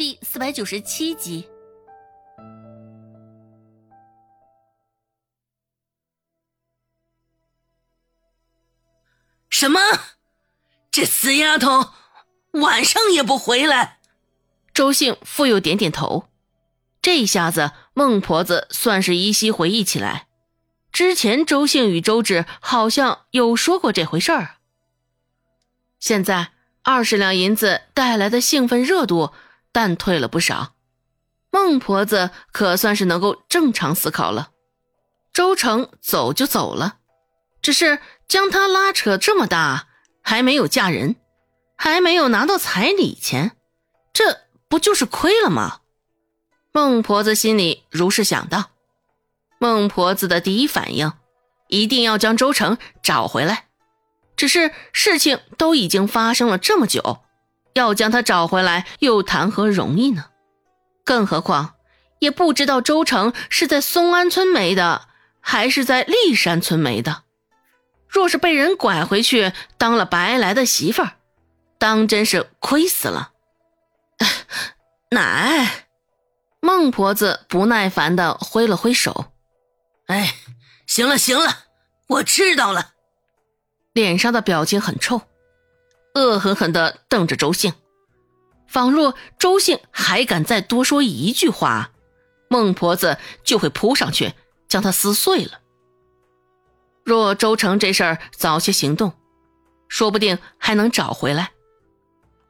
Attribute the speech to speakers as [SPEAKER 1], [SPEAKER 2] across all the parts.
[SPEAKER 1] 第四百九十七集。
[SPEAKER 2] 什么？这死丫头晚上也不回来？
[SPEAKER 3] 周兴复又点点头。这一下子，孟婆子算是依稀回忆起来，之前周兴与周芷好像有说过这回事儿。现在二十两银子带来的兴奋热度淡退了不少，孟婆子可算是能够正常思考了。周成走就走了，只是将他拉扯这么大，还没有嫁人，还没有拿到彩礼钱，这不就是亏了吗？孟婆子心里如是想到。孟婆子的第一反应，一定要将周成找回来。只是事情都已经发生了这么久，要将他找回来又谈何容易呢？更何况也不知道周成是在松安村没的，还是在骊山村没的。若是被人拐回去当了白来的媳妇儿，当真是亏死了。奶。孟婆子不耐烦的挥了挥手，“
[SPEAKER 2] 哎，行了行了，我知道了。”
[SPEAKER 3] 脸上的表情很臭，恶狠狠的瞪着周兴，仿若周兴还敢再多说一句话，孟婆子就会扑上去将他撕碎了。若周成这事儿早些行动，说不定还能找回来。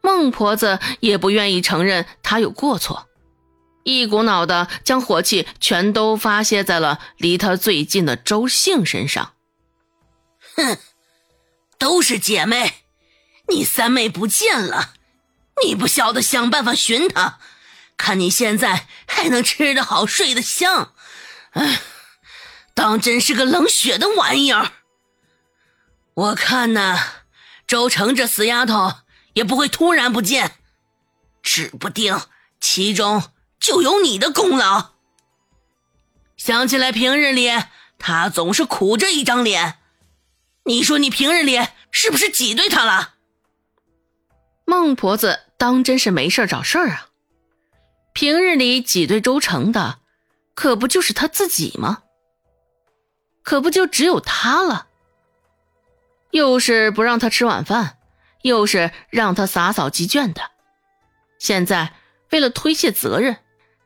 [SPEAKER 3] 孟婆子也不愿意承认他有过错。一股脑的将火气全都发泄在了离他最近的周兴身上。
[SPEAKER 2] 哼，都是姐妹，你三妹不见了，你不晓得想办法寻她，看你现在还能吃得好睡得香，哎，当真是个冷血的玩意儿。我看呢，周成这死丫头也不会突然不见，指不定其中。就有你的功劳。想起来平日里他总是苦着一张脸，你说你平日里是不是挤兑他了？
[SPEAKER 3] 孟婆子当真是没事找事儿啊！平日里挤兑周成的，可不就是他自己吗？可不就只有他了？又是不让他吃晚饭，又是让他洒扫鸡圈的，现在为了推卸责任。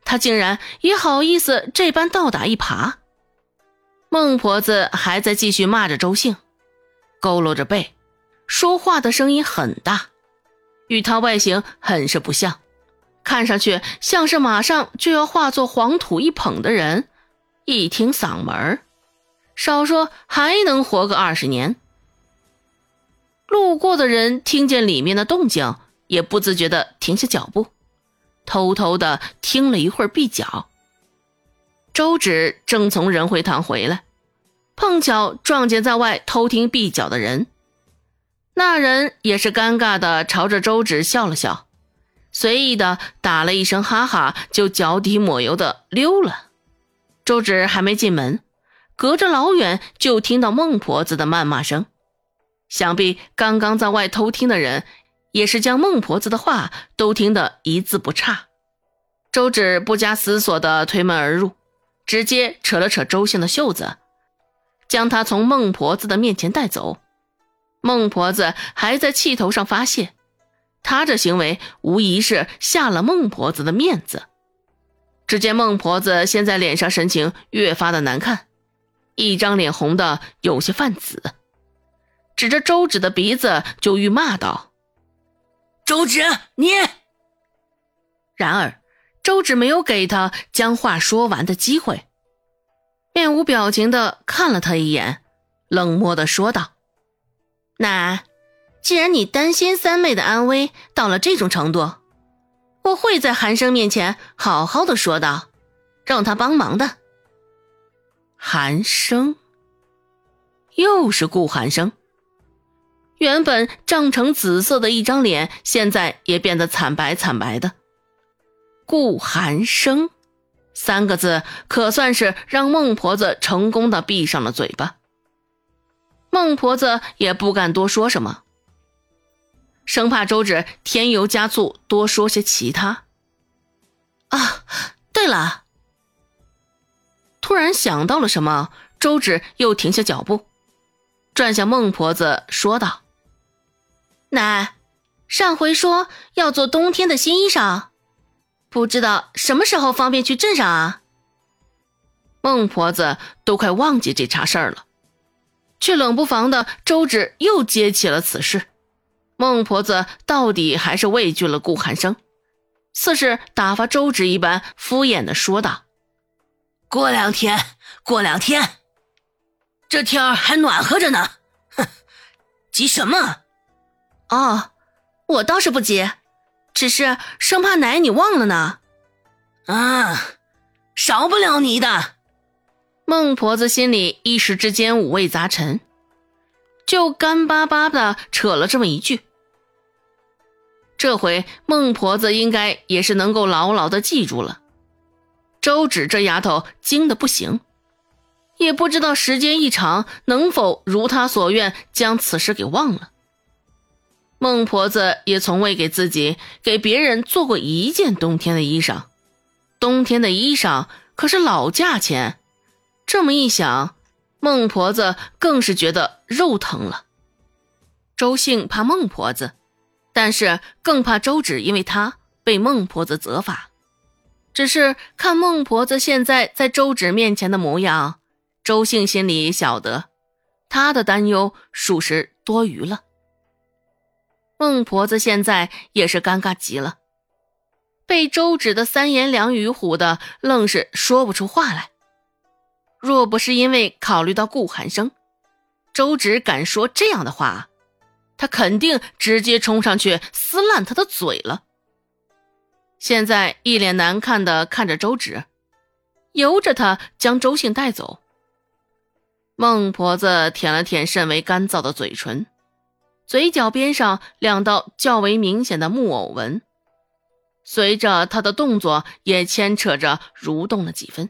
[SPEAKER 3] 他竟然也好意思这般倒打一耙，孟婆子还在继续骂着周兴，佝偻着背，说话的声音很大，与他外形很是不像，看上去像是马上就要化作黄土一捧的人。一听嗓门少说还能活个二十年。路过的人听见里面的动静，也不自觉地停下脚步。偷偷的听了一会儿壁角，周芷正从仁惠堂回来，碰巧撞见在外偷听壁角的人。那人也是尴尬的朝着周芷笑了笑，随意的打了一声哈哈，就脚底抹油的溜了。周芷还没进门，隔着老远就听到孟婆子的谩骂声，想必刚刚在外偷听的人。也是将孟婆子的话都听得一字不差。周芷不加思索地推门而入，直接扯了扯周兴的袖子，将他从孟婆子的面前带走。孟婆子还在气头上发泄，他这行为无疑是下了孟婆子的面子。只见孟婆子现在脸上神情越发的难看，一张脸红的有些泛紫，指着周芷的鼻子就欲骂道。
[SPEAKER 2] 周芷，你。
[SPEAKER 3] 然而，周芷没有给他将话说完的机会，面无表情的看了他一眼，冷漠的说道：“奶，既然你担心三妹的安危到了这种程度，我会在寒生面前好好的说道，让他帮忙的。”寒生，又是顾寒生。原本涨成紫色的一张脸，现在也变得惨白惨白的。顾寒生三个字，可算是让孟婆子成功的闭上了嘴巴。孟婆子也不敢多说什么，生怕周芷添油加醋多说些其他。啊，对了，突然想到了什么，周芷又停下脚步，转向孟婆子说道：“奶，上回说要做冬天的新衣裳，不知道什么时候方便去镇上啊？”孟婆子都快忘记这茬事儿了，却冷不防的周芷又接起了此事。孟婆子到底还是畏惧了顾寒生。似是打发周芷一般，敷衍的说道：“
[SPEAKER 2] 过两天，过两天，这天儿还暖和着呢。哼，急什么？
[SPEAKER 3] 哦，我倒是不急，只是生怕奶你忘了呢。
[SPEAKER 2] 啊，少不了你的。”
[SPEAKER 3] 孟婆子心里一时之间五味杂陈，就干巴巴的扯了这么一句。这回孟婆子应该也是能够牢牢的记住了。周芷这丫头精的不行，也不知道时间一长能否如她所愿将此事给忘了。孟婆子也从未给自己、给别人做过一件冬天的衣裳，冬天的衣裳可是老价钱。这么一想，孟婆子更是觉得肉疼了。周姓怕孟婆子。但是更怕周芷，因为她被孟婆子责罚。只是看孟婆子现在在周芷面前的模样，周姓心里晓得，她的担忧属实多余了。孟婆子现在也是尴尬极了，被周芷的三言两语唬的，愣是说不出话来。若不是因为考虑到顾寒生，周芷敢说这样的话。他肯定直接冲上去撕烂他的嘴了。现在一脸难看的看着周芷，由着他将周姓带走。孟婆子舔了舔甚为干燥的嘴唇，嘴角边上两道较为明显的木偶纹，随着他的动作也牵扯着蠕动了几分。